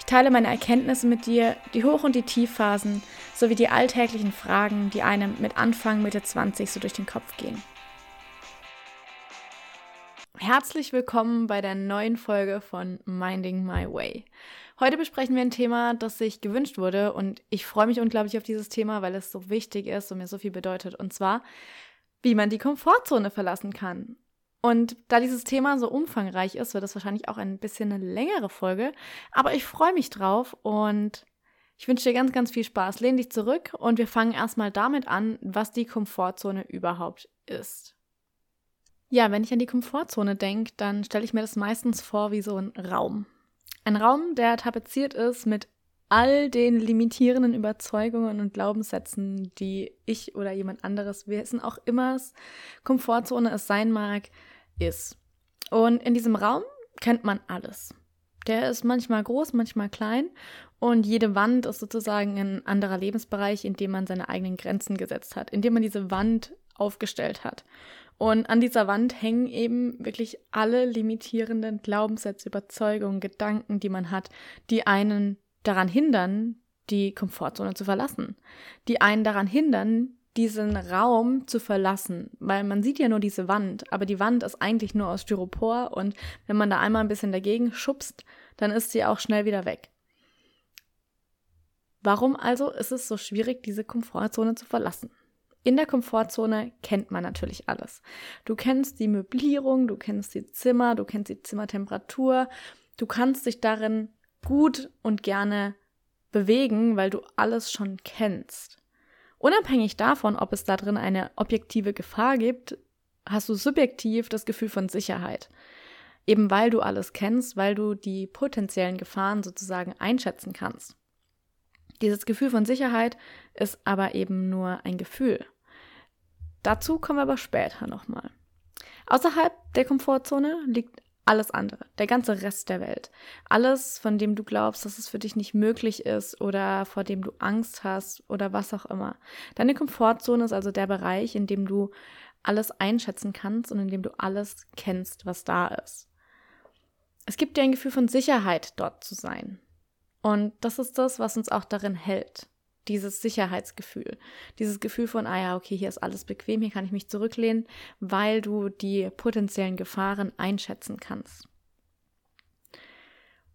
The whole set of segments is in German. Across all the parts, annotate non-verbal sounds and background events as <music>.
Ich teile meine Erkenntnisse mit dir, die Hoch- und die Tiefphasen, sowie die alltäglichen Fragen, die einem mit Anfang, Mitte 20 so durch den Kopf gehen. Herzlich willkommen bei der neuen Folge von Minding My Way. Heute besprechen wir ein Thema, das sich gewünscht wurde und ich freue mich unglaublich auf dieses Thema, weil es so wichtig ist und mir so viel bedeutet. Und zwar, wie man die Komfortzone verlassen kann. Und da dieses Thema so umfangreich ist, wird es wahrscheinlich auch ein bisschen eine längere Folge. Aber ich freue mich drauf und ich wünsche dir ganz, ganz viel Spaß. Lehn dich zurück und wir fangen erstmal damit an, was die Komfortzone überhaupt ist. Ja, wenn ich an die Komfortzone denke, dann stelle ich mir das meistens vor wie so ein Raum. Ein Raum, der tapeziert ist mit all den limitierenden Überzeugungen und Glaubenssätzen, die ich oder jemand anderes, wir wissen auch immer, Komfortzone es sein mag, ist. Und in diesem Raum kennt man alles. Der ist manchmal groß, manchmal klein und jede Wand ist sozusagen ein anderer Lebensbereich, in dem man seine eigenen Grenzen gesetzt hat, in dem man diese Wand aufgestellt hat. Und an dieser Wand hängen eben wirklich alle limitierenden Glaubenssätze, Überzeugungen, Gedanken, die man hat, die einen daran hindern, die Komfortzone zu verlassen. Die einen daran hindern, diesen Raum zu verlassen, weil man sieht ja nur diese Wand, aber die Wand ist eigentlich nur aus Styropor und wenn man da einmal ein bisschen dagegen schubst, dann ist sie auch schnell wieder weg. Warum also ist es so schwierig, diese Komfortzone zu verlassen? In der Komfortzone kennt man natürlich alles. Du kennst die Möblierung, du kennst die Zimmer, du kennst die Zimmertemperatur, du kannst dich darin gut und gerne bewegen, weil du alles schon kennst. Unabhängig davon, ob es da drin eine objektive Gefahr gibt, hast du subjektiv das Gefühl von Sicherheit. Eben weil du alles kennst, weil du die potenziellen Gefahren sozusagen einschätzen kannst. Dieses Gefühl von Sicherheit ist aber eben nur ein Gefühl. Dazu kommen wir aber später nochmal. Außerhalb der Komfortzone liegt alles andere, der ganze Rest der Welt. Alles, von dem du glaubst, dass es für dich nicht möglich ist oder vor dem du Angst hast oder was auch immer. Deine Komfortzone ist also der Bereich, in dem du alles einschätzen kannst und in dem du alles kennst, was da ist. Es gibt dir ein Gefühl von Sicherheit, dort zu sein. Und das ist das, was uns auch darin hält dieses Sicherheitsgefühl, dieses Gefühl von, ah ja, okay, hier ist alles bequem, hier kann ich mich zurücklehnen, weil du die potenziellen Gefahren einschätzen kannst.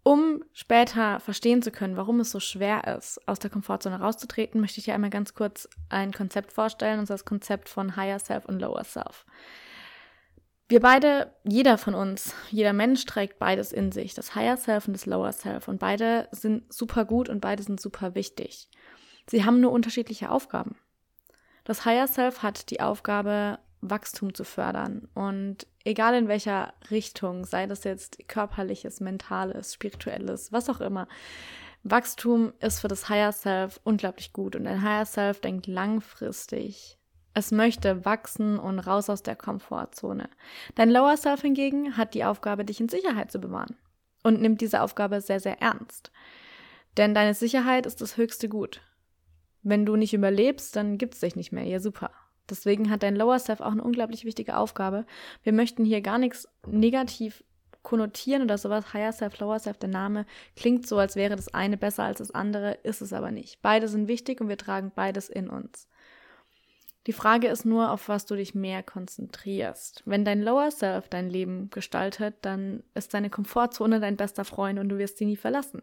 Um später verstehen zu können, warum es so schwer ist, aus der Komfortzone rauszutreten, möchte ich dir einmal ganz kurz ein Konzept vorstellen, und das Konzept von Higher Self und Lower Self. Wir beide, jeder von uns, jeder Mensch trägt beides in sich, das Higher Self und das Lower Self. Und beide sind super gut und beide sind super wichtig. Sie haben nur unterschiedliche Aufgaben. Das Higher Self hat die Aufgabe, Wachstum zu fördern. Und egal in welcher Richtung, sei das jetzt körperliches, mentales, spirituelles, was auch immer, Wachstum ist für das Higher Self unglaublich gut. Und ein Higher Self denkt langfristig. Es möchte wachsen und raus aus der Komfortzone. Dein Lower Self hingegen hat die Aufgabe, dich in Sicherheit zu bewahren und nimmt diese Aufgabe sehr, sehr ernst. Denn deine Sicherheit ist das höchste Gut. Wenn du nicht überlebst, dann gibt es dich nicht mehr. Ja, super. Deswegen hat dein Lower Self auch eine unglaublich wichtige Aufgabe. Wir möchten hier gar nichts negativ konnotieren oder sowas. Higher Self, Lower Self, der Name klingt so, als wäre das eine besser als das andere, ist es aber nicht. Beide sind wichtig und wir tragen beides in uns. Die Frage ist nur, auf was du dich mehr konzentrierst. Wenn dein Lower Self dein Leben gestaltet, dann ist deine Komfortzone dein bester Freund und du wirst sie nie verlassen.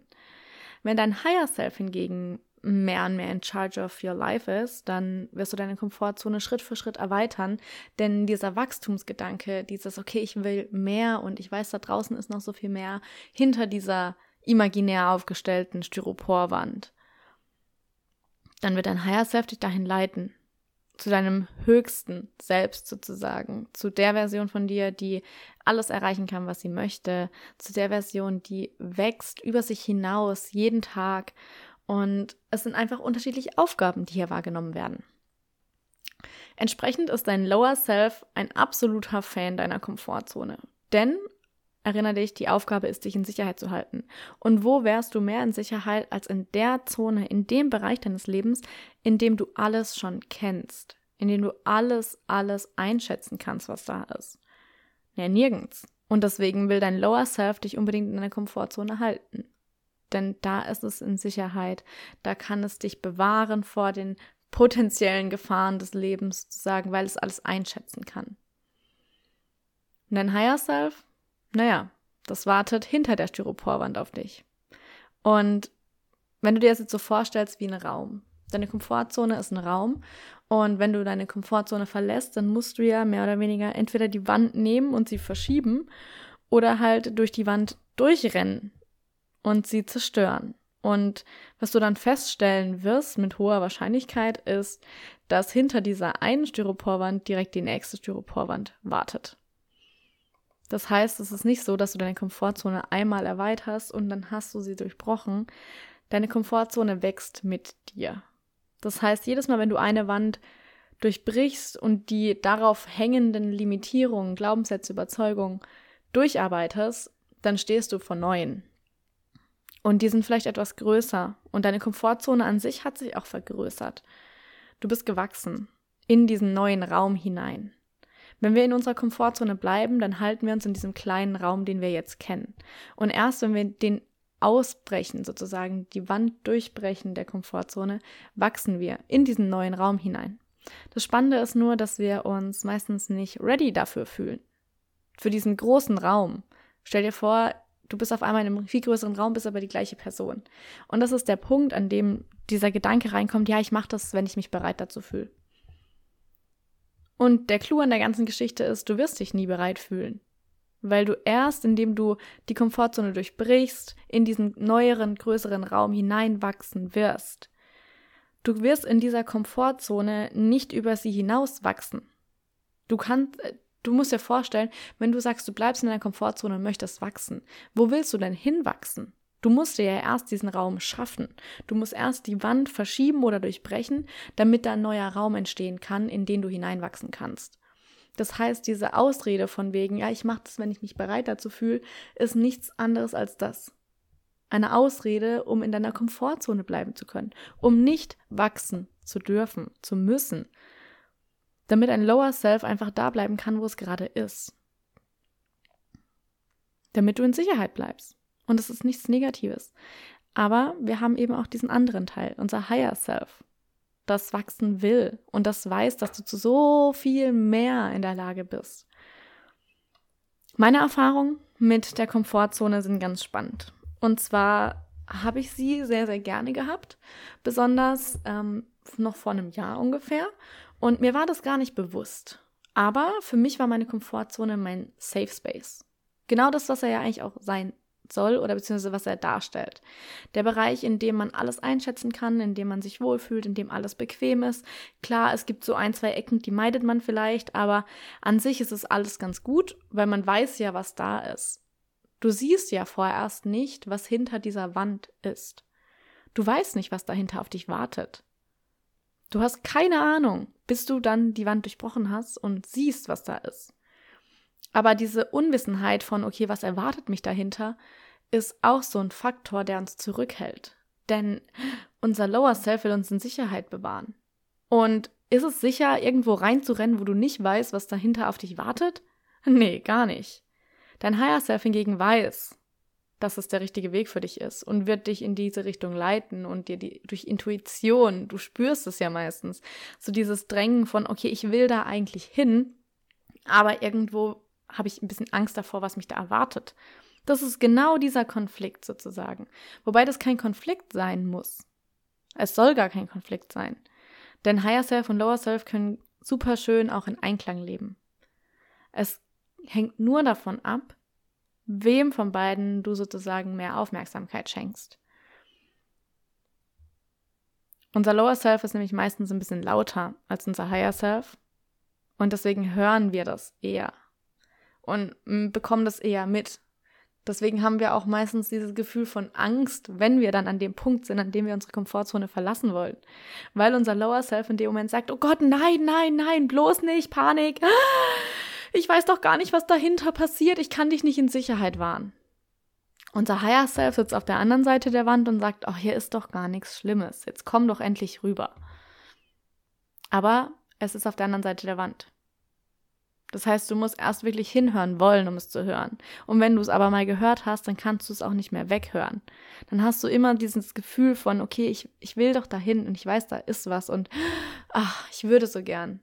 Wenn dein Higher Self hingegen mehr und mehr in charge of your life ist, dann wirst du deine Komfortzone Schritt für Schritt erweitern. Denn dieser Wachstumsgedanke, dieses, okay, ich will mehr und ich weiß, da draußen ist noch so viel mehr hinter dieser imaginär aufgestellten Styroporwand, dann wird dein Higher Self dich dahin leiten. Zu deinem höchsten Selbst sozusagen. Zu der Version von dir, die alles erreichen kann, was sie möchte. Zu der Version, die wächst über sich hinaus jeden Tag und es sind einfach unterschiedliche Aufgaben, die hier wahrgenommen werden. Entsprechend ist dein Lower Self ein absoluter Fan deiner Komfortzone. Denn, erinnere dich, die Aufgabe ist, dich in Sicherheit zu halten. Und wo wärst du mehr in Sicherheit als in der Zone, in dem Bereich deines Lebens, in dem du alles schon kennst, in dem du alles, alles einschätzen kannst, was da ist? Ja, nirgends. Und deswegen will dein Lower Self dich unbedingt in deiner Komfortzone halten. Denn da ist es in Sicherheit, da kann es dich bewahren vor den potenziellen Gefahren des Lebens, sozusagen, weil es alles einschätzen kann. Und dein Higher Self, naja, das wartet hinter der Styroporwand auf dich. Und wenn du dir das jetzt so vorstellst wie ein Raum, deine Komfortzone ist ein Raum und wenn du deine Komfortzone verlässt, dann musst du ja mehr oder weniger entweder die Wand nehmen und sie verschieben oder halt durch die Wand durchrennen und sie zerstören. Und was du dann feststellen wirst mit hoher Wahrscheinlichkeit ist, dass hinter dieser einen Styroporwand direkt die nächste Styroporwand wartet. Das heißt, es ist nicht so, dass du deine Komfortzone einmal erweiterst und dann hast du sie durchbrochen. Deine Komfortzone wächst mit dir. Das heißt, jedes Mal, wenn du eine Wand durchbrichst und die darauf hängenden Limitierungen, Glaubenssätze, Überzeugungen durcharbeitest, dann stehst du vor neuen. Und die sind vielleicht etwas größer und deine Komfortzone an sich hat sich auch vergrößert. Du bist gewachsen in diesen neuen Raum hinein. Wenn wir in unserer Komfortzone bleiben, dann halten wir uns in diesem kleinen Raum, den wir jetzt kennen. Und erst wenn wir den Ausbrechen, sozusagen die Wand durchbrechen der Komfortzone, wachsen wir in diesen neuen Raum hinein. Das Spannende ist nur, dass wir uns meistens nicht ready dafür fühlen. Für diesen großen Raum. Stell dir vor, du bist auf einmal in einem viel größeren Raum, bist aber die gleiche Person. Und das ist der Punkt, an dem dieser Gedanke reinkommt, ja, ich mache das, wenn ich mich bereit dazu fühle. Und der Clou an der ganzen Geschichte ist, du wirst dich nie bereit fühlen weil du erst, indem du die Komfortzone durchbrichst, in diesen neueren, größeren Raum hineinwachsen wirst. Du wirst in dieser Komfortzone nicht über sie hinauswachsen. Du kannst, du musst dir vorstellen, wenn du sagst, du bleibst in deiner Komfortzone und möchtest wachsen, wo willst du denn hinwachsen? Du musst dir ja erst diesen Raum schaffen. Du musst erst die Wand verschieben oder durchbrechen, damit da ein neuer Raum entstehen kann, in den du hineinwachsen kannst. Das heißt, diese Ausrede von wegen, ja, ich mache das, wenn ich mich bereit dazu fühle, ist nichts anderes als das. Eine Ausrede, um in deiner Komfortzone bleiben zu können, um nicht wachsen zu dürfen, zu müssen, damit ein Lower Self einfach da bleiben kann, wo es gerade ist. Damit du in Sicherheit bleibst. Und es ist nichts Negatives. Aber wir haben eben auch diesen anderen Teil, unser Higher Self das wachsen will und das weiß, dass du zu so viel mehr in der Lage bist. Meine Erfahrungen mit der Komfortzone sind ganz spannend. Und zwar habe ich sie sehr, sehr gerne gehabt, besonders ähm, noch vor einem Jahr ungefähr. Und mir war das gar nicht bewusst. Aber für mich war meine Komfortzone mein Safe Space. Genau das, was er ja eigentlich auch sein soll oder beziehungsweise was er darstellt. Der Bereich, in dem man alles einschätzen kann, in dem man sich wohlfühlt, in dem alles bequem ist. Klar, es gibt so ein, zwei Ecken, die meidet man vielleicht, aber an sich ist es alles ganz gut, weil man weiß ja, was da ist. Du siehst ja vorerst nicht, was hinter dieser Wand ist. Du weißt nicht, was dahinter auf dich wartet. Du hast keine Ahnung, bis du dann die Wand durchbrochen hast und siehst, was da ist. Aber diese Unwissenheit von, okay, was erwartet mich dahinter, ist auch so ein Faktor, der uns zurückhält. Denn unser Lower Self will uns in Sicherheit bewahren. Und ist es sicher, irgendwo reinzurennen, wo du nicht weißt, was dahinter auf dich wartet? Nee, gar nicht. Dein Higher Self hingegen weiß, dass es der richtige Weg für dich ist und wird dich in diese Richtung leiten und dir die, durch Intuition, du spürst es ja meistens, so dieses Drängen von, okay, ich will da eigentlich hin, aber irgendwo habe ich ein bisschen Angst davor, was mich da erwartet. Das ist genau dieser Konflikt sozusagen. Wobei das kein Konflikt sein muss. Es soll gar kein Konflikt sein. Denn Higher Self und Lower Self können super schön auch in Einklang leben. Es hängt nur davon ab, wem von beiden du sozusagen mehr Aufmerksamkeit schenkst. Unser Lower Self ist nämlich meistens ein bisschen lauter als unser Higher Self und deswegen hören wir das eher und bekommen das eher mit. Deswegen haben wir auch meistens dieses Gefühl von Angst, wenn wir dann an dem Punkt sind, an dem wir unsere Komfortzone verlassen wollen. Weil unser Lower Self in dem Moment sagt, oh Gott, nein, nein, nein, bloß nicht, Panik. Ich weiß doch gar nicht, was dahinter passiert. Ich kann dich nicht in Sicherheit wahren. Unser Higher Self sitzt auf der anderen Seite der Wand und sagt, oh, hier ist doch gar nichts Schlimmes. Jetzt komm doch endlich rüber. Aber es ist auf der anderen Seite der Wand. Das heißt, du musst erst wirklich hinhören wollen, um es zu hören. Und wenn du es aber mal gehört hast, dann kannst du es auch nicht mehr weghören. Dann hast du immer dieses Gefühl von, okay, ich, ich will doch dahin und ich weiß, da ist was und ach, ich würde so gern.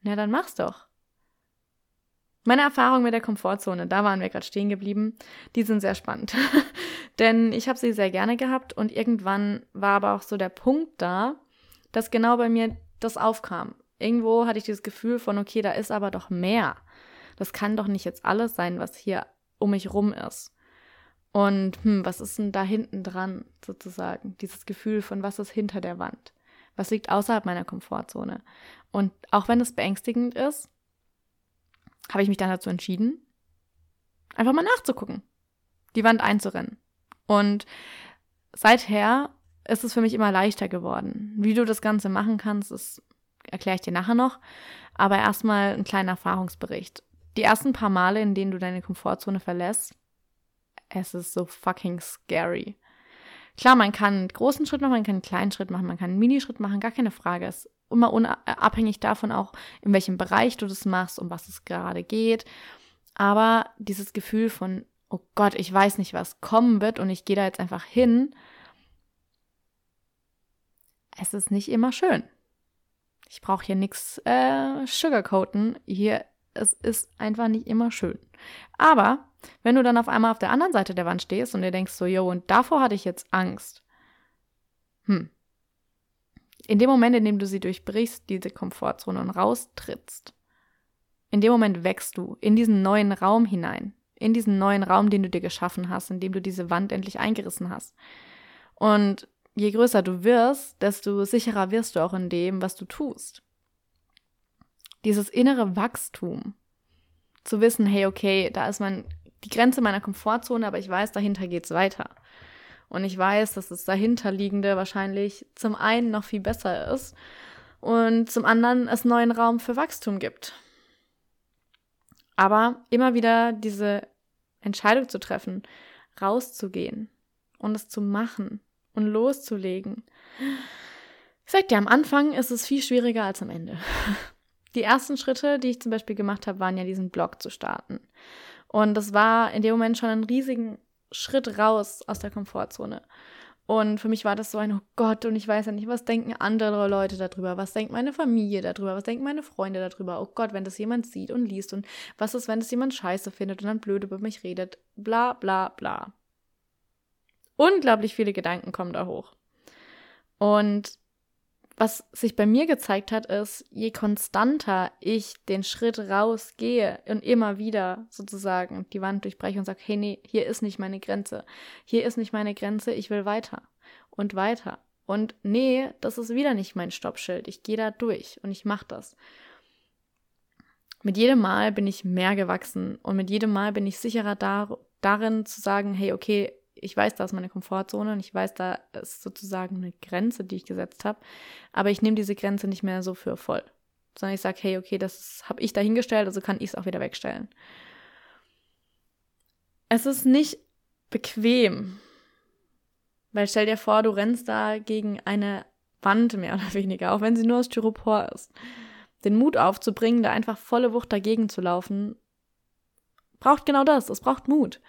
Na, dann mach's doch. Meine Erfahrungen mit der Komfortzone, da waren wir gerade stehen geblieben, die sind sehr spannend. <laughs> Denn ich habe sie sehr gerne gehabt und irgendwann war aber auch so der Punkt da, dass genau bei mir das aufkam. Irgendwo hatte ich dieses Gefühl von, okay, da ist aber doch mehr. Das kann doch nicht jetzt alles sein, was hier um mich rum ist. Und hm, was ist denn da hinten dran, sozusagen? Dieses Gefühl von, was ist hinter der Wand? Was liegt außerhalb meiner Komfortzone? Und auch wenn es beängstigend ist, habe ich mich dann dazu entschieden, einfach mal nachzugucken, die Wand einzurennen. Und seither ist es für mich immer leichter geworden. Wie du das Ganze machen kannst, ist erkläre ich dir nachher noch. Aber erstmal ein kleiner Erfahrungsbericht. Die ersten paar Male, in denen du deine Komfortzone verlässt, es ist so fucking scary. Klar, man kann einen großen Schritt machen, man kann einen kleinen Schritt machen, man kann einen Minischritt machen, gar keine Frage. Es immer unabhängig davon auch, in welchem Bereich du das machst, um was es gerade geht. Aber dieses Gefühl von, oh Gott, ich weiß nicht, was kommen wird und ich gehe da jetzt einfach hin, es ist nicht immer schön. Ich brauche hier nichts äh, sugarcoaten. Hier, es ist einfach nicht immer schön. Aber wenn du dann auf einmal auf der anderen Seite der Wand stehst und dir denkst so, yo, und davor hatte ich jetzt Angst. Hm. In dem Moment, in dem du sie durchbrichst, diese Komfortzone und raustrittst, in dem Moment wächst du in diesen neuen Raum hinein. In diesen neuen Raum, den du dir geschaffen hast, in dem du diese Wand endlich eingerissen hast. Und je größer du wirst, desto sicherer wirst du auch in dem, was du tust. Dieses innere Wachstum, zu wissen, hey, okay, da ist mein, die Grenze meiner Komfortzone, aber ich weiß, dahinter geht's weiter. Und ich weiß, dass das dahinterliegende wahrscheinlich zum einen noch viel besser ist und zum anderen es neuen Raum für Wachstum gibt. Aber immer wieder diese Entscheidung zu treffen, rauszugehen und es zu machen und loszulegen. Ich sag dir, am Anfang ist es viel schwieriger als am Ende. <laughs> Die ersten Schritte, die ich zum Beispiel gemacht habe, waren ja diesen Blog zu starten. Und das war in dem Moment schon ein riesigen Schritt raus aus der Komfortzone. Und für mich war das so ein, oh Gott, und ich weiß ja nicht, was denken andere Leute darüber, was denkt meine Familie darüber, was denken meine Freunde darüber, oh Gott, wenn das jemand sieht und liest und was ist, wenn das jemand scheiße findet und dann blöd über mich redet, bla bla bla. Unglaublich viele Gedanken kommen da hoch. Und was sich bei mir gezeigt hat, ist, je konstanter ich den Schritt rausgehe und immer wieder sozusagen die Wand durchbreche und sage, hey, nee, hier ist nicht meine Grenze. Hier ist nicht meine Grenze, ich will weiter und weiter. Und nee, das ist wieder nicht mein Stoppschild. Ich gehe da durch und ich mache das. Mit jedem Mal bin ich mehr gewachsen und mit jedem Mal bin ich sicherer dar darin zu sagen, hey, okay, ich weiß, da ist meine Komfortzone und ich weiß, da ist sozusagen eine Grenze, die ich gesetzt habe. Aber ich nehme diese Grenze nicht mehr so für voll. Sondern ich sage, hey, okay, das habe ich dahingestellt, also kann ich es auch wieder wegstellen. Es ist nicht bequem. Weil stell dir vor, du rennst da gegen eine Wand mehr <laughs> oder weniger, auch wenn sie nur aus Styropor ist. Den Mut aufzubringen, da einfach volle Wucht dagegen zu laufen, braucht genau das. Es braucht Mut.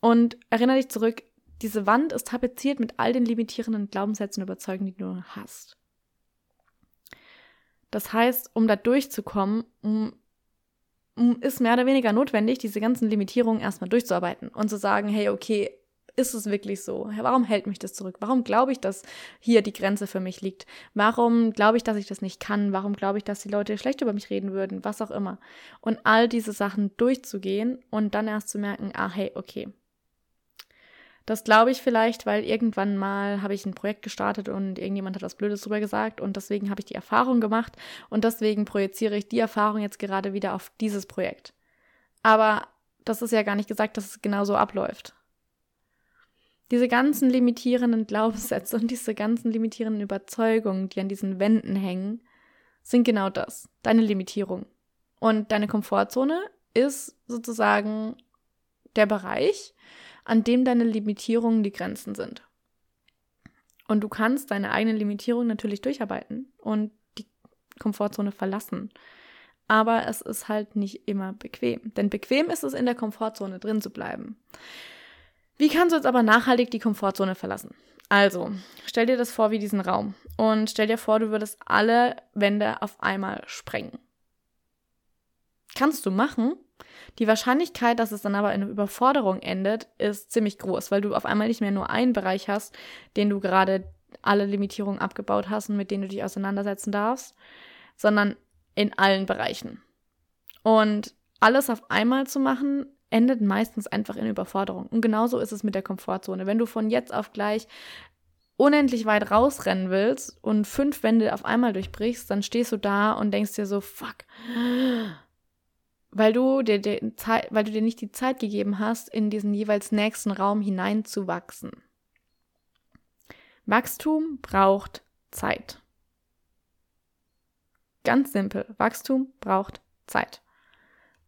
Und erinnere dich zurück, diese Wand ist tapeziert mit all den limitierenden Glaubenssätzen und Überzeugungen, die du hast. Das heißt, um da durchzukommen, um, um, ist mehr oder weniger notwendig, diese ganzen Limitierungen erstmal durchzuarbeiten und zu sagen, hey, okay, ist es wirklich so? Warum hält mich das zurück? Warum glaube ich, dass hier die Grenze für mich liegt? Warum glaube ich, dass ich das nicht kann? Warum glaube ich, dass die Leute schlecht über mich reden würden? Was auch immer. Und all diese Sachen durchzugehen und dann erst zu merken, ah, hey, okay, das glaube ich vielleicht, weil irgendwann mal habe ich ein Projekt gestartet und irgendjemand hat was Blödes drüber gesagt und deswegen habe ich die Erfahrung gemacht und deswegen projiziere ich die Erfahrung jetzt gerade wieder auf dieses Projekt. Aber das ist ja gar nicht gesagt, dass es genau so abläuft. Diese ganzen limitierenden Glaubenssätze und diese ganzen limitierenden Überzeugungen, die an diesen Wänden hängen, sind genau das, deine Limitierung. Und deine Komfortzone ist sozusagen der Bereich, an dem deine Limitierungen die Grenzen sind. Und du kannst deine eigenen Limitierungen natürlich durcharbeiten und die Komfortzone verlassen. Aber es ist halt nicht immer bequem. Denn bequem ist es, in der Komfortzone drin zu bleiben. Wie kannst du jetzt aber nachhaltig die Komfortzone verlassen? Also, stell dir das vor wie diesen Raum und stell dir vor, du würdest alle Wände auf einmal sprengen. Kannst du machen. Die Wahrscheinlichkeit, dass es dann aber in Überforderung endet, ist ziemlich groß, weil du auf einmal nicht mehr nur einen Bereich hast, den du gerade alle Limitierungen abgebaut hast und mit denen du dich auseinandersetzen darfst, sondern in allen Bereichen. Und alles auf einmal zu machen, endet meistens einfach in Überforderung. Und genauso ist es mit der Komfortzone. Wenn du von jetzt auf gleich unendlich weit rausrennen willst und fünf Wände auf einmal durchbrichst, dann stehst du da und denkst dir so, fuck. Weil du dir, dir Zeit, weil du dir nicht die Zeit gegeben hast, in diesen jeweils nächsten Raum hineinzuwachsen. Wachstum braucht Zeit. Ganz simpel. Wachstum braucht Zeit.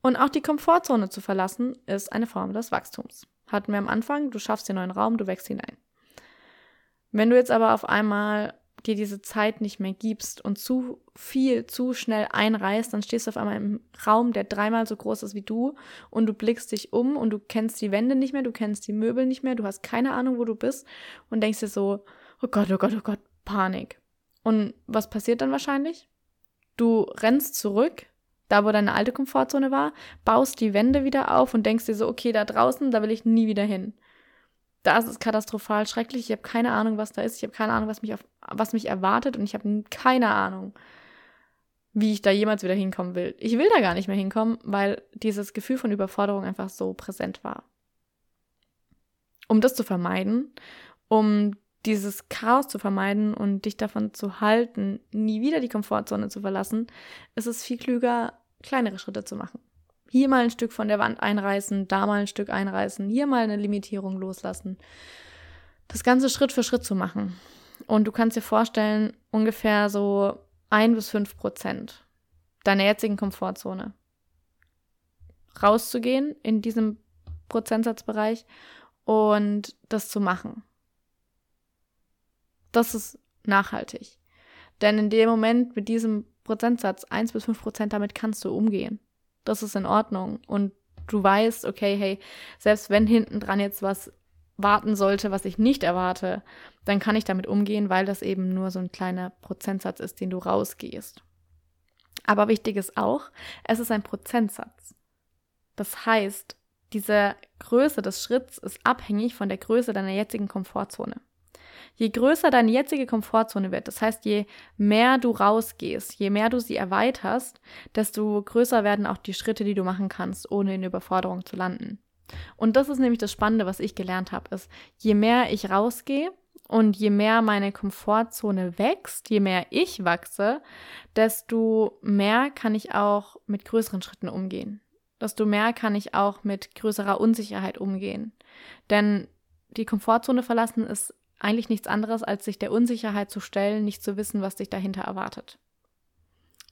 Und auch die Komfortzone zu verlassen, ist eine Form des Wachstums. Hatten wir am Anfang, du schaffst den neuen Raum, du wächst hinein. Wenn du jetzt aber auf einmal dir diese Zeit nicht mehr gibst und zu viel, zu schnell einreißt, dann stehst du auf einmal im Raum, der dreimal so groß ist wie du und du blickst dich um und du kennst die Wände nicht mehr, du kennst die Möbel nicht mehr, du hast keine Ahnung, wo du bist und denkst dir so, oh Gott, oh Gott, oh Gott, Panik. Und was passiert dann wahrscheinlich? Du rennst zurück da wo deine alte Komfortzone war, baust die Wände wieder auf und denkst dir so, okay, da draußen, da will ich nie wieder hin. Das ist katastrophal schrecklich. Ich habe keine Ahnung, was da ist. Ich habe keine Ahnung, was mich, auf, was mich erwartet und ich habe keine Ahnung, wie ich da jemals wieder hinkommen will. Ich will da gar nicht mehr hinkommen, weil dieses Gefühl von Überforderung einfach so präsent war. Um das zu vermeiden, um dieses Chaos zu vermeiden und dich davon zu halten, nie wieder die Komfortzone zu verlassen, ist es viel klüger, kleinere Schritte zu machen. Hier mal ein Stück von der Wand einreißen, da mal ein Stück einreißen, hier mal eine Limitierung loslassen. Das Ganze Schritt für Schritt zu machen. Und du kannst dir vorstellen, ungefähr so ein bis fünf Prozent deiner jetzigen Komfortzone rauszugehen in diesem Prozentsatzbereich und das zu machen. Das ist nachhaltig. Denn in dem Moment mit diesem Prozentsatz, 1 bis 5 Prozent, damit kannst du umgehen. Das ist in Ordnung. Und du weißt, okay, hey, selbst wenn hinten dran jetzt was warten sollte, was ich nicht erwarte, dann kann ich damit umgehen, weil das eben nur so ein kleiner Prozentsatz ist, den du rausgehst. Aber wichtig ist auch, es ist ein Prozentsatz. Das heißt, diese Größe des Schritts ist abhängig von der Größe deiner jetzigen Komfortzone. Je größer deine jetzige Komfortzone wird, das heißt, je mehr du rausgehst, je mehr du sie erweiterst, desto größer werden auch die Schritte, die du machen kannst, ohne in Überforderung zu landen. Und das ist nämlich das Spannende, was ich gelernt habe, ist, je mehr ich rausgehe und je mehr meine Komfortzone wächst, je mehr ich wachse, desto mehr kann ich auch mit größeren Schritten umgehen. Desto mehr kann ich auch mit größerer Unsicherheit umgehen. Denn die Komfortzone verlassen ist eigentlich nichts anderes, als sich der Unsicherheit zu stellen, nicht zu wissen, was dich dahinter erwartet.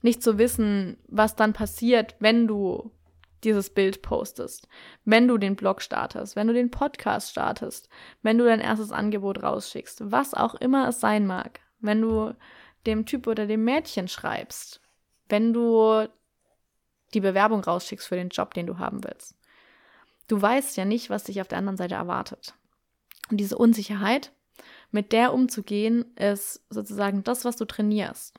Nicht zu wissen, was dann passiert, wenn du dieses Bild postest, wenn du den Blog startest, wenn du den Podcast startest, wenn du dein erstes Angebot rausschickst, was auch immer es sein mag, wenn du dem Typ oder dem Mädchen schreibst, wenn du die Bewerbung rausschickst für den Job, den du haben willst. Du weißt ja nicht, was dich auf der anderen Seite erwartet. Und diese Unsicherheit, mit der umzugehen, ist sozusagen das, was du trainierst.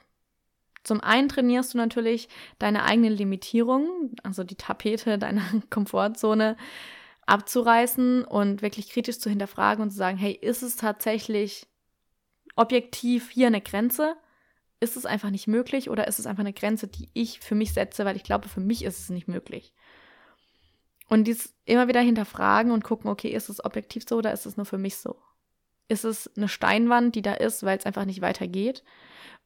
Zum einen trainierst du natürlich deine eigenen Limitierungen, also die Tapete <laughs> deiner Komfortzone abzureißen und wirklich kritisch zu hinterfragen und zu sagen, hey, ist es tatsächlich objektiv hier eine Grenze? Ist es einfach nicht möglich oder ist es einfach eine Grenze, die ich für mich setze, weil ich glaube, für mich ist es nicht möglich? Und dies immer wieder hinterfragen und gucken, okay, ist es objektiv so oder ist es nur für mich so? Ist es eine Steinwand, die da ist, weil es einfach nicht weitergeht?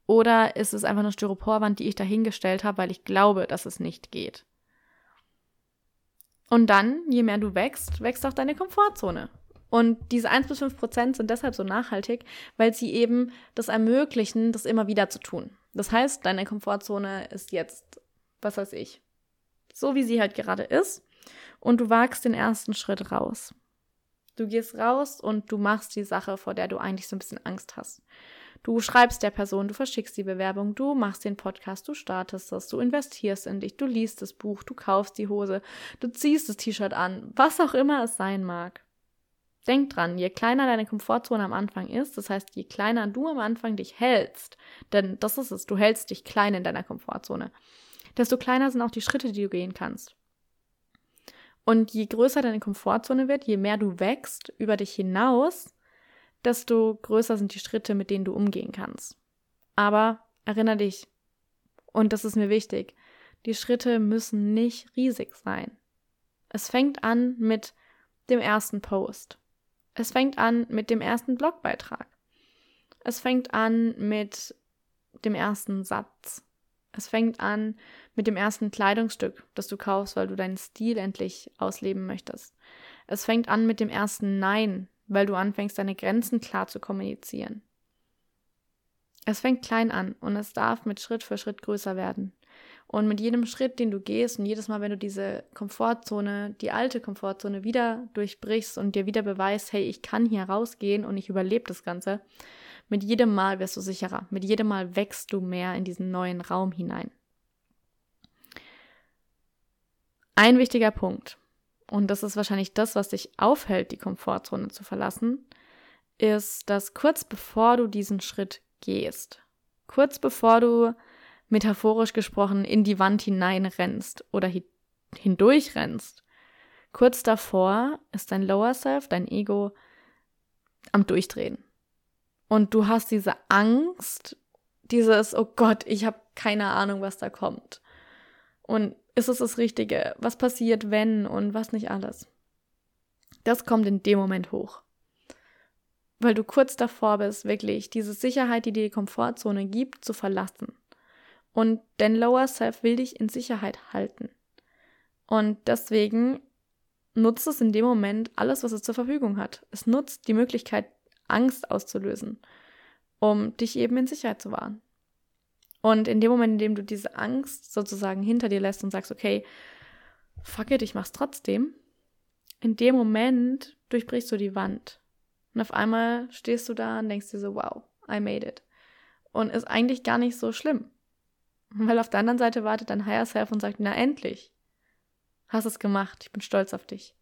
Oder ist es einfach eine Styroporwand, die ich dahingestellt habe, weil ich glaube, dass es nicht geht? Und dann, je mehr du wächst, wächst auch deine Komfortzone. Und diese 1 bis 5 Prozent sind deshalb so nachhaltig, weil sie eben das ermöglichen, das immer wieder zu tun. Das heißt, deine Komfortzone ist jetzt, was weiß ich, so wie sie halt gerade ist. Und du wagst den ersten Schritt raus. Du gehst raus und du machst die Sache, vor der du eigentlich so ein bisschen Angst hast. Du schreibst der Person, du verschickst die Bewerbung, du machst den Podcast, du startest das, du investierst in dich, du liest das Buch, du kaufst die Hose, du ziehst das T-Shirt an, was auch immer es sein mag. Denk dran, je kleiner deine Komfortzone am Anfang ist, das heißt, je kleiner du am Anfang dich hältst, denn das ist es, du hältst dich klein in deiner Komfortzone, desto kleiner sind auch die Schritte, die du gehen kannst. Und je größer deine Komfortzone wird, je mehr du wächst über dich hinaus, desto größer sind die Schritte, mit denen du umgehen kannst. Aber erinnere dich, und das ist mir wichtig, die Schritte müssen nicht riesig sein. Es fängt an mit dem ersten Post. Es fängt an mit dem ersten Blogbeitrag. Es fängt an mit dem ersten Satz. Es fängt an mit dem ersten Kleidungsstück, das du kaufst, weil du deinen Stil endlich ausleben möchtest. Es fängt an mit dem ersten Nein, weil du anfängst, deine Grenzen klar zu kommunizieren. Es fängt klein an und es darf mit Schritt für Schritt größer werden. Und mit jedem Schritt, den du gehst und jedes Mal, wenn du diese Komfortzone, die alte Komfortzone wieder durchbrichst und dir wieder beweist, hey, ich kann hier rausgehen und ich überlebe das Ganze, mit jedem Mal wirst du sicherer. Mit jedem Mal wächst du mehr in diesen neuen Raum hinein. Ein wichtiger Punkt und das ist wahrscheinlich das, was dich aufhält, die Komfortzone zu verlassen, ist, dass kurz bevor du diesen Schritt gehst, kurz bevor du metaphorisch gesprochen in die Wand hineinrennst oder hi hindurchrennst, kurz davor ist dein Lower Self, dein Ego am Durchdrehen. Und du hast diese Angst, dieses, oh Gott, ich habe keine Ahnung, was da kommt. Und ist es das Richtige? Was passiert, wenn und was nicht alles? Das kommt in dem Moment hoch. Weil du kurz davor bist, wirklich diese Sicherheit, die dir die Komfortzone gibt, zu verlassen. Und dein Lower Self will dich in Sicherheit halten. Und deswegen nutzt es in dem Moment alles, was es zur Verfügung hat. Es nutzt die Möglichkeit, Angst auszulösen, um dich eben in Sicherheit zu wahren. Und in dem Moment, in dem du diese Angst sozusagen hinter dir lässt und sagst, okay, fuck it, ich mach's trotzdem, in dem Moment durchbrichst du die Wand. Und auf einmal stehst du da und denkst dir so, wow, I made it. Und ist eigentlich gar nicht so schlimm. Weil auf der anderen Seite wartet dein Higher Self und sagt, na endlich, hast es gemacht, ich bin stolz auf dich.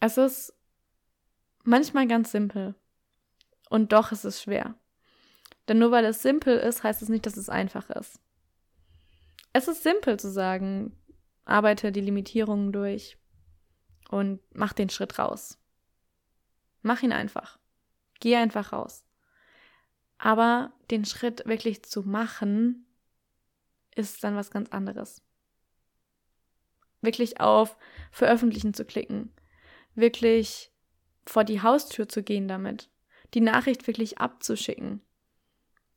Es ist manchmal ganz simpel. Und doch ist es schwer. Denn nur weil es simpel ist, heißt es nicht, dass es einfach ist. Es ist simpel zu sagen, arbeite die Limitierungen durch und mach den Schritt raus. Mach ihn einfach. Geh einfach raus. Aber den Schritt wirklich zu machen, ist dann was ganz anderes. Wirklich auf Veröffentlichen zu klicken. Wirklich vor die Haustür zu gehen damit die Nachricht wirklich abzuschicken,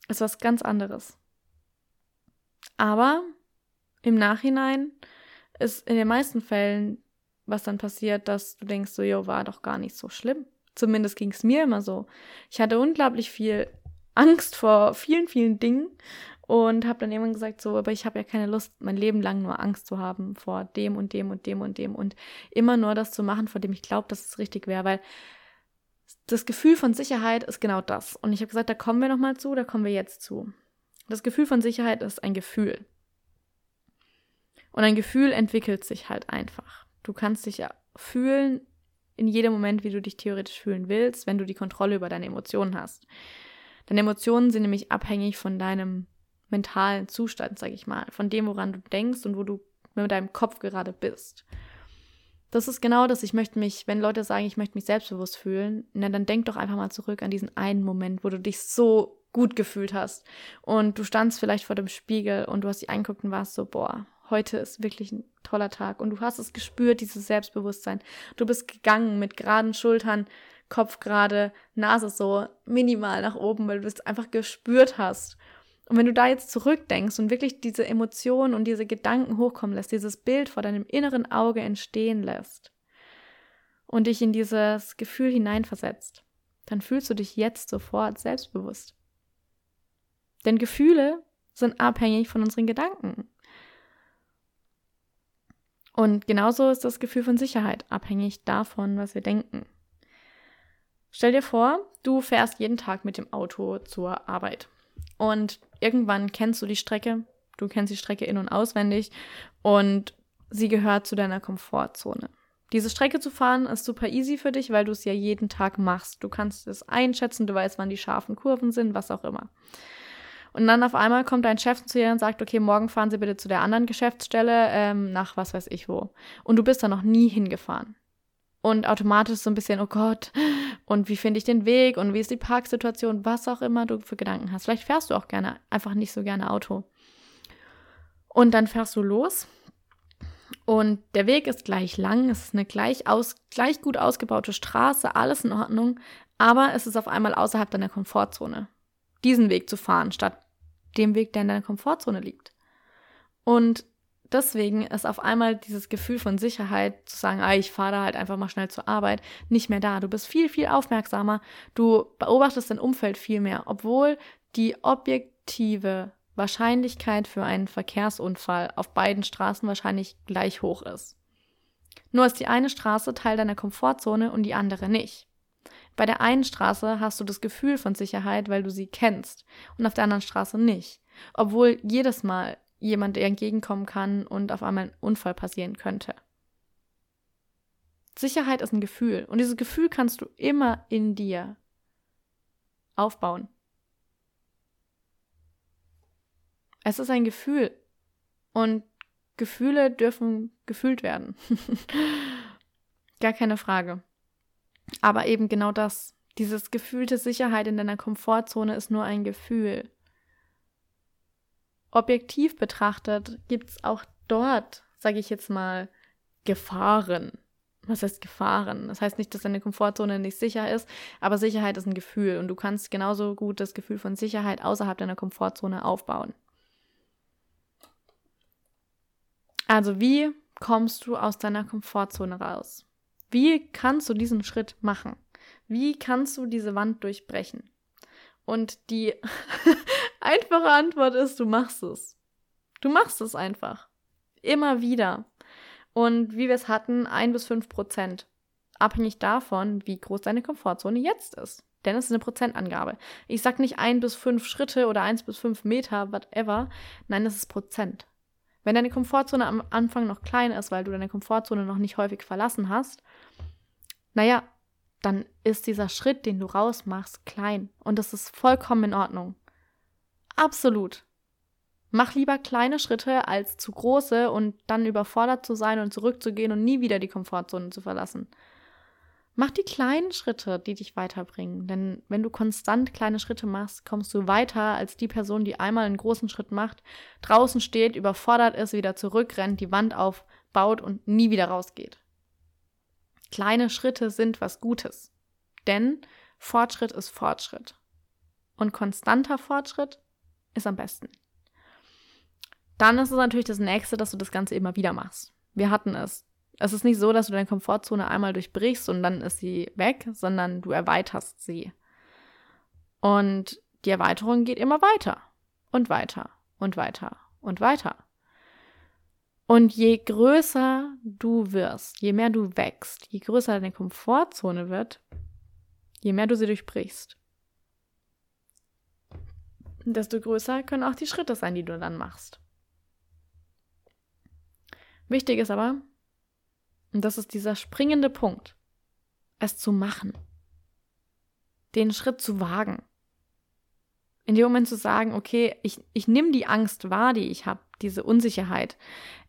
ist was ganz anderes. Aber im Nachhinein ist in den meisten Fällen was dann passiert, dass du denkst, so, jo, war doch gar nicht so schlimm. Zumindest ging es mir immer so. Ich hatte unglaublich viel Angst vor vielen, vielen Dingen und habe dann irgendwann gesagt, so, aber ich habe ja keine Lust, mein Leben lang nur Angst zu haben vor dem und dem und dem und dem und immer nur das zu machen, vor dem ich glaube, dass es richtig wäre, weil das Gefühl von Sicherheit ist genau das. Und ich habe gesagt, da kommen wir nochmal zu, da kommen wir jetzt zu. Das Gefühl von Sicherheit ist ein Gefühl. Und ein Gefühl entwickelt sich halt einfach. Du kannst dich ja fühlen in jedem Moment, wie du dich theoretisch fühlen willst, wenn du die Kontrolle über deine Emotionen hast. Deine Emotionen sind nämlich abhängig von deinem mentalen Zustand, sag ich mal, von dem, woran du denkst und wo du mit deinem Kopf gerade bist das ist genau das. Ich möchte mich, wenn Leute sagen, ich möchte mich selbstbewusst fühlen, na, dann denk doch einfach mal zurück an diesen einen Moment, wo du dich so gut gefühlt hast. Und du standst vielleicht vor dem Spiegel und du hast dich angeguckt und warst so, boah, heute ist wirklich ein toller Tag. Und du hast es gespürt, dieses Selbstbewusstsein. Du bist gegangen mit geraden Schultern, Kopf gerade, Nase so minimal nach oben, weil du es einfach gespürt hast. Und wenn du da jetzt zurückdenkst und wirklich diese Emotionen und diese Gedanken hochkommen lässt, dieses Bild vor deinem inneren Auge entstehen lässt und dich in dieses Gefühl hineinversetzt, dann fühlst du dich jetzt sofort selbstbewusst. Denn Gefühle sind abhängig von unseren Gedanken. Und genauso ist das Gefühl von Sicherheit abhängig davon, was wir denken. Stell dir vor, du fährst jeden Tag mit dem Auto zur Arbeit. Und irgendwann kennst du die Strecke, du kennst die Strecke in und auswendig und sie gehört zu deiner Komfortzone. Diese Strecke zu fahren ist super easy für dich, weil du es ja jeden Tag machst. Du kannst es einschätzen, du weißt, wann die scharfen Kurven sind, was auch immer. Und dann auf einmal kommt dein Chef zu dir und sagt, okay, morgen fahren Sie bitte zu der anderen Geschäftsstelle ähm, nach was weiß ich wo. Und du bist da noch nie hingefahren. Und automatisch so ein bisschen, oh Gott, und wie finde ich den Weg und wie ist die Parksituation, was auch immer du für Gedanken hast. Vielleicht fährst du auch gerne, einfach nicht so gerne Auto. Und dann fährst du los und der Weg ist gleich lang, es ist eine gleich, aus, gleich gut ausgebaute Straße, alles in Ordnung, aber es ist auf einmal außerhalb deiner Komfortzone, diesen Weg zu fahren, statt dem Weg, der in deiner Komfortzone liegt. Und deswegen ist auf einmal dieses Gefühl von Sicherheit, zu sagen, ah, ich fahre da halt einfach mal schnell zur Arbeit, nicht mehr da. Du bist viel, viel aufmerksamer, du beobachtest dein Umfeld viel mehr, obwohl die objektive Wahrscheinlichkeit für einen Verkehrsunfall auf beiden Straßen wahrscheinlich gleich hoch ist. Nur ist die eine Straße Teil deiner Komfortzone und die andere nicht. Bei der einen Straße hast du das Gefühl von Sicherheit, weil du sie kennst, und auf der anderen Straße nicht. Obwohl jedes Mal jemand dir entgegenkommen kann und auf einmal ein Unfall passieren könnte. Sicherheit ist ein Gefühl und dieses Gefühl kannst du immer in dir aufbauen. Es ist ein Gefühl und Gefühle dürfen gefühlt werden. <laughs> Gar keine Frage. Aber eben genau das, dieses gefühlte Sicherheit in deiner Komfortzone ist nur ein Gefühl. Objektiv betrachtet gibt es auch dort, sage ich jetzt mal, Gefahren. Was heißt Gefahren? Das heißt nicht, dass deine Komfortzone nicht sicher ist, aber Sicherheit ist ein Gefühl und du kannst genauso gut das Gefühl von Sicherheit außerhalb deiner Komfortzone aufbauen. Also wie kommst du aus deiner Komfortzone raus? Wie kannst du diesen Schritt machen? Wie kannst du diese Wand durchbrechen? Und die <laughs> einfache Antwort ist, du machst es. Du machst es einfach. Immer wieder. Und wie wir es hatten, ein bis fünf Prozent. Abhängig davon, wie groß deine Komfortzone jetzt ist. Denn es ist eine Prozentangabe. Ich sage nicht ein bis fünf Schritte oder eins bis fünf Meter, whatever. Nein, es ist Prozent. Wenn deine Komfortzone am Anfang noch klein ist, weil du deine Komfortzone noch nicht häufig verlassen hast, naja, dann ist dieser Schritt, den du rausmachst, klein. Und das ist vollkommen in Ordnung. Absolut. Mach lieber kleine Schritte als zu große und dann überfordert zu sein und zurückzugehen und nie wieder die Komfortzone zu verlassen. Mach die kleinen Schritte, die dich weiterbringen. Denn wenn du konstant kleine Schritte machst, kommst du weiter als die Person, die einmal einen großen Schritt macht, draußen steht, überfordert ist, wieder zurückrennt, die Wand aufbaut und nie wieder rausgeht. Kleine Schritte sind was Gutes. Denn Fortschritt ist Fortschritt. Und konstanter Fortschritt ist am besten. Dann ist es natürlich das nächste, dass du das Ganze immer wieder machst. Wir hatten es es ist nicht so, dass du deine Komfortzone einmal durchbrichst und dann ist sie weg, sondern du erweiterst sie. Und die Erweiterung geht immer weiter und weiter und weiter und weiter. Und je größer du wirst, je mehr du wächst, je größer deine Komfortzone wird, je mehr du sie durchbrichst, desto größer können auch die Schritte sein, die du dann machst. Wichtig ist aber, und das ist dieser springende Punkt. Es zu machen. Den Schritt zu wagen. In dem Moment zu sagen, okay, ich, ich nehme die Angst wahr, die ich habe, diese Unsicherheit.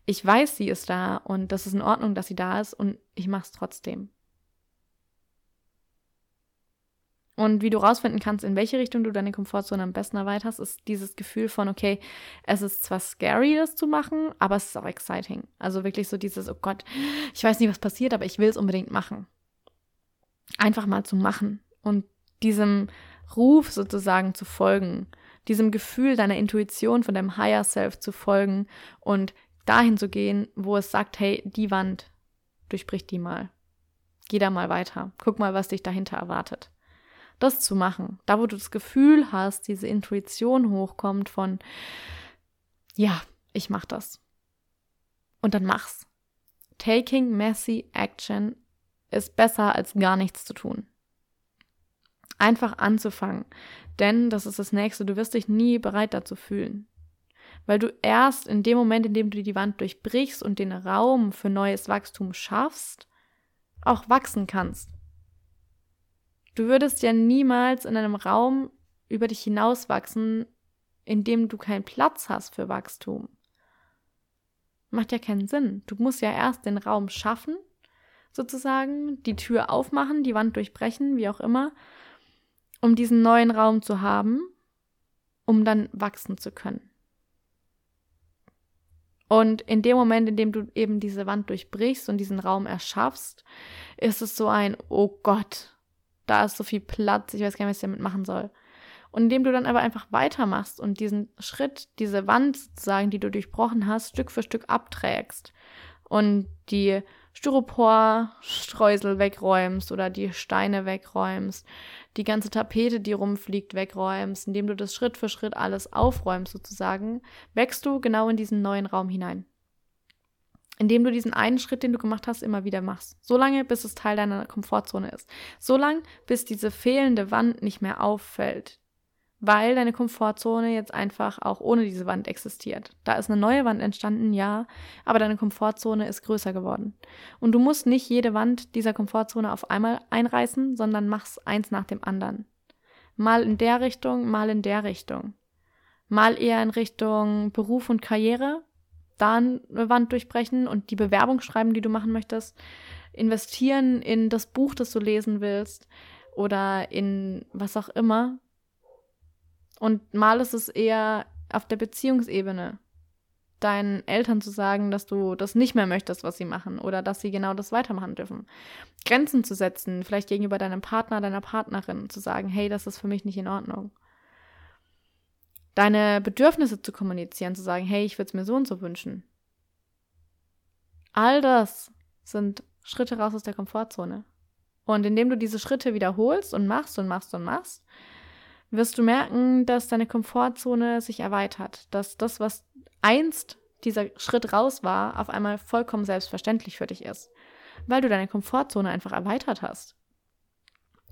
Ich weiß, sie ist da und das ist in Ordnung, dass sie da ist und ich mache es trotzdem. Und wie du rausfinden kannst, in welche Richtung du deine Komfortzone am besten erweiterst, ist dieses Gefühl von, okay, es ist zwar scary, das zu machen, aber es ist auch exciting. Also wirklich so dieses, oh Gott, ich weiß nicht, was passiert, aber ich will es unbedingt machen. Einfach mal zu machen und diesem Ruf sozusagen zu folgen, diesem Gefühl deiner Intuition von deinem Higher Self zu folgen und dahin zu gehen, wo es sagt, hey, die Wand, durchbrich die mal. Geh da mal weiter. Guck mal, was dich dahinter erwartet. Das zu machen, da wo du das Gefühl hast, diese Intuition hochkommt von, ja, ich mach das. Und dann mach's. Taking messy action ist besser als gar nichts zu tun. Einfach anzufangen, denn das ist das Nächste, du wirst dich nie bereit dazu fühlen. Weil du erst in dem Moment, in dem du die Wand durchbrichst und den Raum für neues Wachstum schaffst, auch wachsen kannst. Du würdest ja niemals in einem Raum über dich hinauswachsen, in dem du keinen Platz hast für Wachstum. Macht ja keinen Sinn. Du musst ja erst den Raum schaffen, sozusagen, die Tür aufmachen, die Wand durchbrechen, wie auch immer, um diesen neuen Raum zu haben, um dann wachsen zu können. Und in dem Moment, in dem du eben diese Wand durchbrichst und diesen Raum erschaffst, ist es so ein, oh Gott, da ist so viel Platz, ich weiß gar nicht, was ich damit machen soll. Und indem du dann aber einfach weitermachst und diesen Schritt, diese Wand sozusagen, die du durchbrochen hast, Stück für Stück abträgst und die Styropor-Streusel wegräumst oder die Steine wegräumst, die ganze Tapete, die rumfliegt, wegräumst, indem du das Schritt für Schritt alles aufräumst sozusagen, wächst du genau in diesen neuen Raum hinein. Indem du diesen einen Schritt, den du gemacht hast, immer wieder machst. So lange, bis es Teil deiner Komfortzone ist. So lange, bis diese fehlende Wand nicht mehr auffällt, weil deine Komfortzone jetzt einfach auch ohne diese Wand existiert. Da ist eine neue Wand entstanden, ja, aber deine Komfortzone ist größer geworden. Und du musst nicht jede Wand dieser Komfortzone auf einmal einreißen, sondern machst eins nach dem anderen. Mal in der Richtung, mal in der Richtung. Mal eher in Richtung Beruf und Karriere, da eine Wand durchbrechen und die Bewerbung schreiben, die du machen möchtest, investieren in das Buch, das du lesen willst oder in was auch immer, und mal ist es eher auf der Beziehungsebene, deinen Eltern zu sagen, dass du das nicht mehr möchtest, was sie machen oder dass sie genau das weitermachen dürfen. Grenzen zu setzen, vielleicht gegenüber deinem Partner, deiner Partnerin, zu sagen, hey, das ist für mich nicht in Ordnung. Deine Bedürfnisse zu kommunizieren, zu sagen, hey, ich würde es mir so und so wünschen. All das sind Schritte raus aus der Komfortzone. Und indem du diese Schritte wiederholst und machst und machst und machst, wirst du merken, dass deine Komfortzone sich erweitert, dass das, was einst dieser Schritt raus war, auf einmal vollkommen selbstverständlich für dich ist, weil du deine Komfortzone einfach erweitert hast.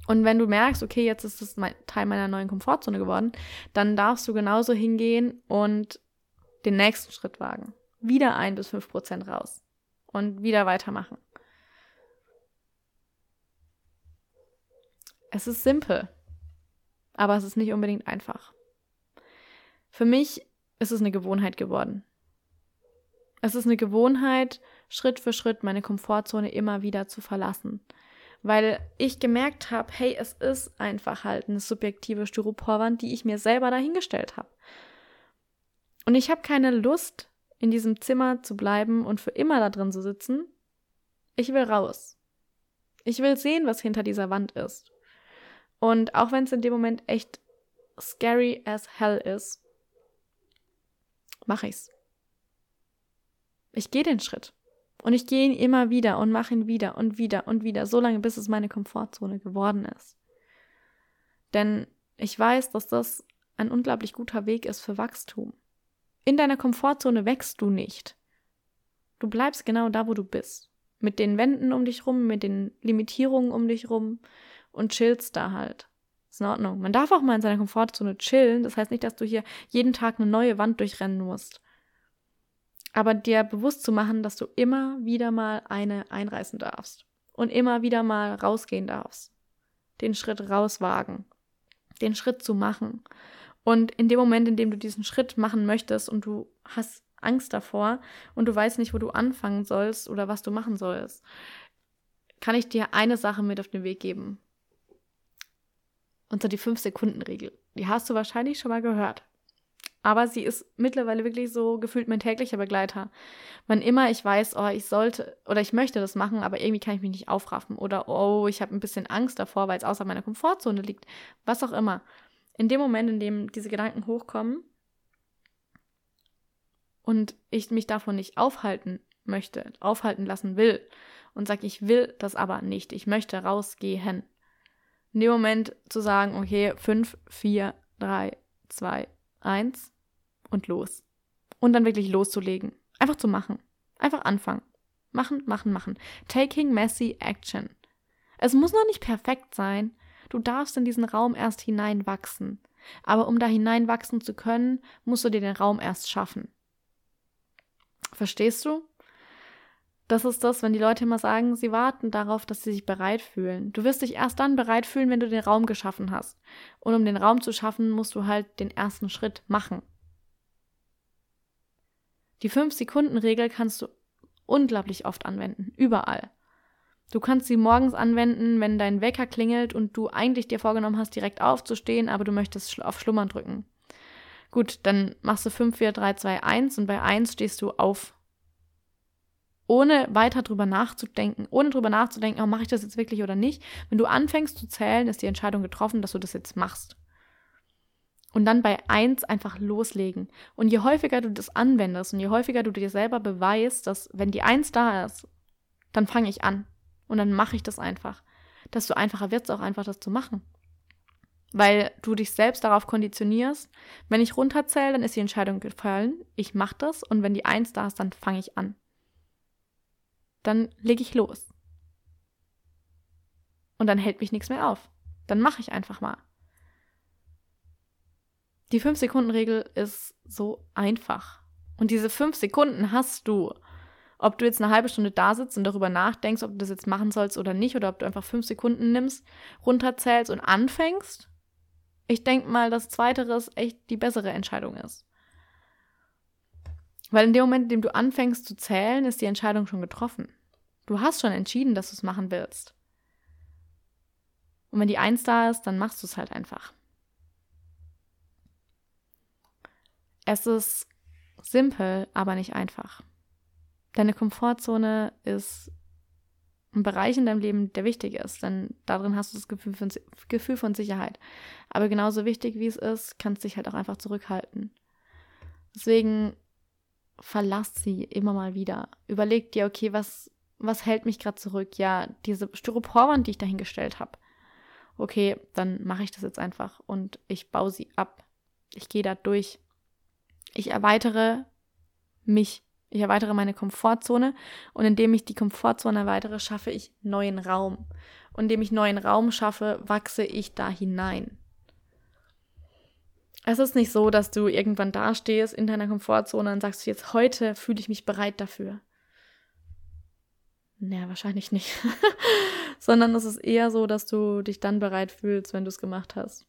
Und wenn du merkst, okay, jetzt ist es Teil meiner neuen Komfortzone geworden, dann darfst du genauso hingehen und den nächsten Schritt wagen. Wieder ein bis fünf Prozent raus und wieder weitermachen. Es ist simpel aber es ist nicht unbedingt einfach. Für mich ist es eine Gewohnheit geworden. Es ist eine Gewohnheit, Schritt für Schritt meine Komfortzone immer wieder zu verlassen. Weil ich gemerkt habe, hey, es ist einfach halt eine subjektive Styroporwand, die ich mir selber dahingestellt habe. Und ich habe keine Lust, in diesem Zimmer zu bleiben und für immer da drin zu sitzen. Ich will raus. Ich will sehen, was hinter dieser Wand ist. Und auch wenn es in dem Moment echt scary as hell ist, mache ich's. Ich gehe den Schritt. Und ich gehe ihn immer wieder und mache ihn wieder und wieder und wieder, so lange, bis es meine Komfortzone geworden ist. Denn ich weiß, dass das ein unglaublich guter Weg ist für Wachstum. In deiner Komfortzone wächst du nicht. Du bleibst genau da, wo du bist. Mit den Wänden um dich rum, mit den Limitierungen um dich rum, und chillst da halt. Ist in Ordnung. Man darf auch mal in seiner Komfortzone chillen. Das heißt nicht, dass du hier jeden Tag eine neue Wand durchrennen musst. Aber dir bewusst zu machen, dass du immer wieder mal eine einreißen darfst. Und immer wieder mal rausgehen darfst. Den Schritt rauswagen. Den Schritt zu machen. Und in dem Moment, in dem du diesen Schritt machen möchtest und du hast Angst davor und du weißt nicht, wo du anfangen sollst oder was du machen sollst, kann ich dir eine Sache mit auf den Weg geben. Und so die 5-Sekunden-Regel. Die hast du wahrscheinlich schon mal gehört. Aber sie ist mittlerweile wirklich so gefühlt mein täglicher Begleiter. Wann immer ich weiß, oh, ich sollte oder ich möchte das machen, aber irgendwie kann ich mich nicht aufraffen oder oh, ich habe ein bisschen Angst davor, weil es außer meiner Komfortzone liegt, was auch immer. In dem Moment, in dem diese Gedanken hochkommen und ich mich davon nicht aufhalten möchte, aufhalten lassen will und sage, ich will das aber nicht, ich möchte rausgehen. In dem Moment zu sagen, okay, 5, 4, 3, 2, 1 und los. Und dann wirklich loszulegen. Einfach zu machen. Einfach anfangen. Machen, machen, machen. Taking messy action. Es muss noch nicht perfekt sein. Du darfst in diesen Raum erst hineinwachsen. Aber um da hineinwachsen zu können, musst du dir den Raum erst schaffen. Verstehst du? Das ist das, wenn die Leute immer sagen, sie warten darauf, dass sie sich bereit fühlen. Du wirst dich erst dann bereit fühlen, wenn du den Raum geschaffen hast. Und um den Raum zu schaffen, musst du halt den ersten Schritt machen. Die 5-Sekunden-Regel kannst du unglaublich oft anwenden, überall. Du kannst sie morgens anwenden, wenn dein Wecker klingelt und du eigentlich dir vorgenommen hast, direkt aufzustehen, aber du möchtest auf Schlummern drücken. Gut, dann machst du 5, 4, 3, 2, 1 und bei 1 stehst du auf. Ohne weiter drüber nachzudenken, ohne drüber nachzudenken, oh, mache ich das jetzt wirklich oder nicht. Wenn du anfängst zu zählen, ist die Entscheidung getroffen, dass du das jetzt machst. Und dann bei 1 einfach loslegen. Und je häufiger du das anwendest und je häufiger du dir selber beweist, dass wenn die 1 da ist, dann fange ich an. Und dann mache ich das einfach. Desto einfacher wird es auch einfach, das zu machen. Weil du dich selbst darauf konditionierst, wenn ich runterzähle, dann ist die Entscheidung gefallen, ich mache das und wenn die Eins da ist, dann fange ich an. Dann lege ich los. Und dann hält mich nichts mehr auf. Dann mache ich einfach mal. Die 5-Sekunden-Regel ist so einfach. Und diese 5 Sekunden hast du ob du jetzt eine halbe Stunde da sitzt und darüber nachdenkst, ob du das jetzt machen sollst oder nicht, oder ob du einfach fünf Sekunden nimmst, runterzählst und anfängst. Ich denke mal, dass zweiteres echt die bessere Entscheidung ist. Weil in dem Moment, in dem du anfängst zu zählen, ist die Entscheidung schon getroffen. Du hast schon entschieden, dass du es machen willst. Und wenn die Eins da ist, dann machst du es halt einfach. Es ist simpel, aber nicht einfach. Deine Komfortzone ist ein Bereich in deinem Leben, der wichtig ist, denn darin hast du das Gefühl von, Gefühl von Sicherheit. Aber genauso wichtig wie es ist, kannst du dich halt auch einfach zurückhalten. Deswegen verlass sie immer mal wieder. Überleg dir, okay, was, was hält mich gerade zurück? Ja, diese Styroporwand, die ich dahingestellt habe. Okay, dann mache ich das jetzt einfach und ich baue sie ab. Ich gehe da durch. Ich erweitere mich ich erweitere meine Komfortzone und indem ich die Komfortzone erweitere, schaffe ich neuen Raum. Und indem ich neuen Raum schaffe, wachse ich da hinein. Es ist nicht so, dass du irgendwann dastehst in deiner Komfortzone und sagst, jetzt heute fühle ich mich bereit dafür. Naja, wahrscheinlich nicht. <laughs> Sondern es ist eher so, dass du dich dann bereit fühlst, wenn du es gemacht hast.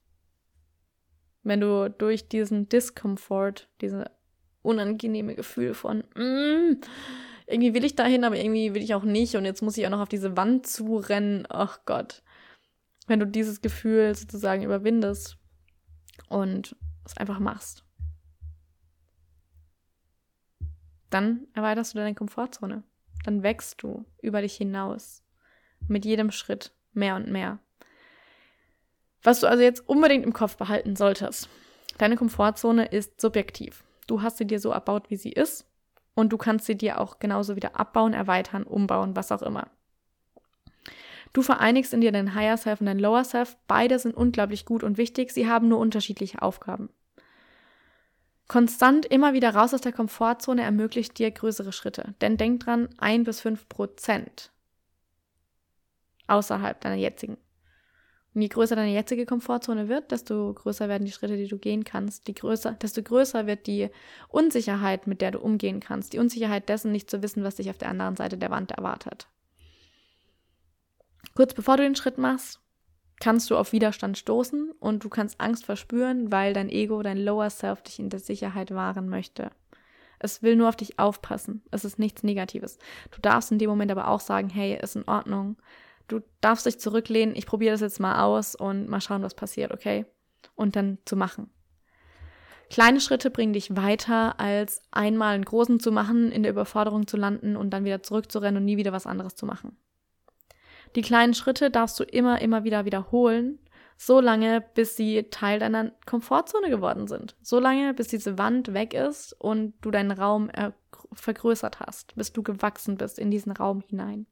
Wenn du durch diesen Discomfort, diese unangenehme Gefühl von, mm, irgendwie will ich dahin, aber irgendwie will ich auch nicht und jetzt muss ich auch noch auf diese Wand zurennen. Ach Gott. Wenn du dieses Gefühl sozusagen überwindest und es einfach machst, dann erweiterst du deine Komfortzone. Dann wächst du über dich hinaus. Mit jedem Schritt mehr und mehr. Was du also jetzt unbedingt im Kopf behalten solltest. Deine Komfortzone ist subjektiv. Du hast sie dir so erbaut, wie sie ist. Und du kannst sie dir auch genauso wieder abbauen, erweitern, umbauen, was auch immer. Du vereinigst in dir dein Higher Self und dein Lower Self. Beide sind unglaublich gut und wichtig. Sie haben nur unterschiedliche Aufgaben. Konstant immer wieder raus aus der Komfortzone ermöglicht dir größere Schritte. Denn denk dran, ein bis fünf Prozent außerhalb deiner jetzigen und je größer deine jetzige Komfortzone wird, desto größer werden die Schritte, die du gehen kannst. Die größer, desto größer wird die Unsicherheit, mit der du umgehen kannst. Die Unsicherheit dessen, nicht zu wissen, was dich auf der anderen Seite der Wand erwartet. Kurz bevor du den Schritt machst, kannst du auf Widerstand stoßen und du kannst Angst verspüren, weil dein Ego, dein Lower Self dich in der Sicherheit wahren möchte. Es will nur auf dich aufpassen. Es ist nichts Negatives. Du darfst in dem Moment aber auch sagen, hey, ist in Ordnung du darfst dich zurücklehnen, ich probiere das jetzt mal aus und mal schauen, was passiert, okay? Und dann zu machen. Kleine Schritte bringen dich weiter, als einmal einen großen zu machen, in der Überforderung zu landen und dann wieder zurückzurennen und nie wieder was anderes zu machen. Die kleinen Schritte darfst du immer, immer wieder wiederholen, So lange, bis sie Teil deiner Komfortzone geworden sind. So lange, bis diese Wand weg ist und du deinen Raum vergrößert hast, bis du gewachsen bist in diesen Raum hinein.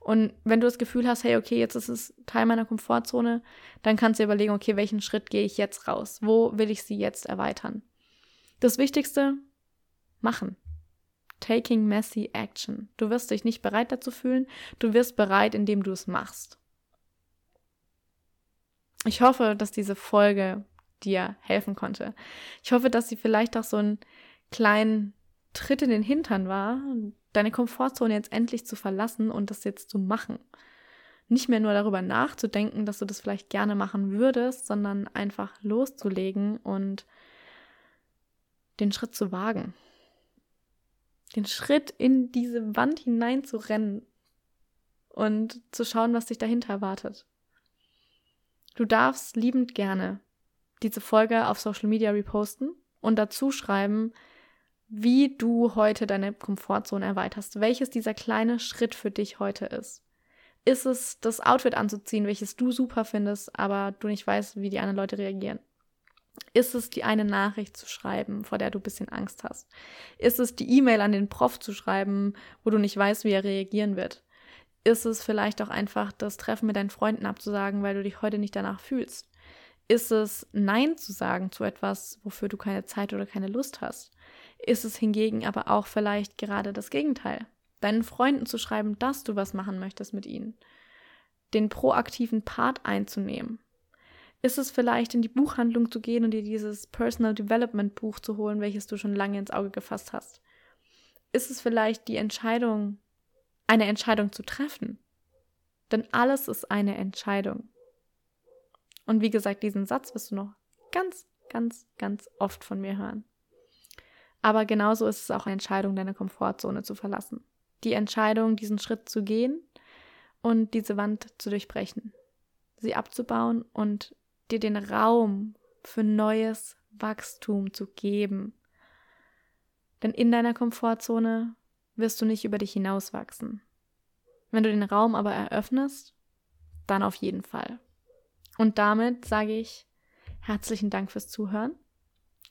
Und wenn du das Gefühl hast, hey, okay, jetzt ist es Teil meiner Komfortzone, dann kannst du überlegen, okay, welchen Schritt gehe ich jetzt raus? Wo will ich sie jetzt erweitern? Das Wichtigste, machen. Taking messy action. Du wirst dich nicht bereit dazu fühlen, du wirst bereit, indem du es machst. Ich hoffe, dass diese Folge dir helfen konnte. Ich hoffe, dass sie vielleicht auch so einen kleinen Tritt in den Hintern war, deine Komfortzone jetzt endlich zu verlassen und das jetzt zu machen. Nicht mehr nur darüber nachzudenken, dass du das vielleicht gerne machen würdest, sondern einfach loszulegen und den Schritt zu wagen den Schritt in diese Wand hinein zu rennen und zu schauen, was dich dahinter erwartet. Du darfst liebend gerne diese Folge auf Social Media reposten und dazu schreiben, wie du heute deine Komfortzone erweiterst, welches dieser kleine Schritt für dich heute ist. Ist es das Outfit anzuziehen, welches du super findest, aber du nicht weißt, wie die anderen Leute reagieren? Ist es die eine Nachricht zu schreiben, vor der du ein bisschen Angst hast? Ist es die E-Mail an den Prof zu schreiben, wo du nicht weißt, wie er reagieren wird? Ist es vielleicht auch einfach das Treffen mit deinen Freunden abzusagen, weil du dich heute nicht danach fühlst? Ist es Nein zu sagen zu etwas, wofür du keine Zeit oder keine Lust hast? Ist es hingegen aber auch vielleicht gerade das Gegenteil? Deinen Freunden zu schreiben, dass du was machen möchtest mit ihnen. Den proaktiven Part einzunehmen ist es vielleicht in die Buchhandlung zu gehen und dir dieses Personal Development Buch zu holen, welches du schon lange ins Auge gefasst hast? Ist es vielleicht die Entscheidung, eine Entscheidung zu treffen? Denn alles ist eine Entscheidung. Und wie gesagt, diesen Satz wirst du noch ganz, ganz, ganz oft von mir hören. Aber genauso ist es auch eine Entscheidung, deine Komfortzone zu verlassen. Die Entscheidung, diesen Schritt zu gehen und diese Wand zu durchbrechen, sie abzubauen und dir den Raum für neues Wachstum zu geben. Denn in deiner Komfortzone wirst du nicht über dich hinauswachsen. Wenn du den Raum aber eröffnest, dann auf jeden Fall. Und damit sage ich herzlichen Dank fürs Zuhören.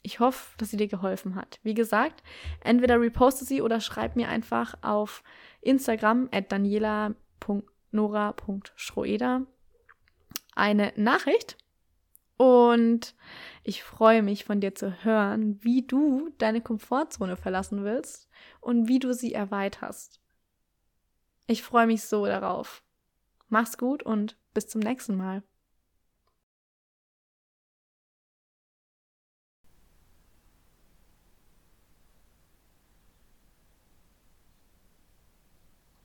Ich hoffe, dass sie dir geholfen hat. Wie gesagt, entweder reposte sie oder schreib mir einfach auf Instagram at daniela.nora.schroeder eine Nachricht und ich freue mich von dir zu hören, wie du deine Komfortzone verlassen willst und wie du sie erweiterst. Ich freue mich so darauf. Mach's gut und bis zum nächsten Mal.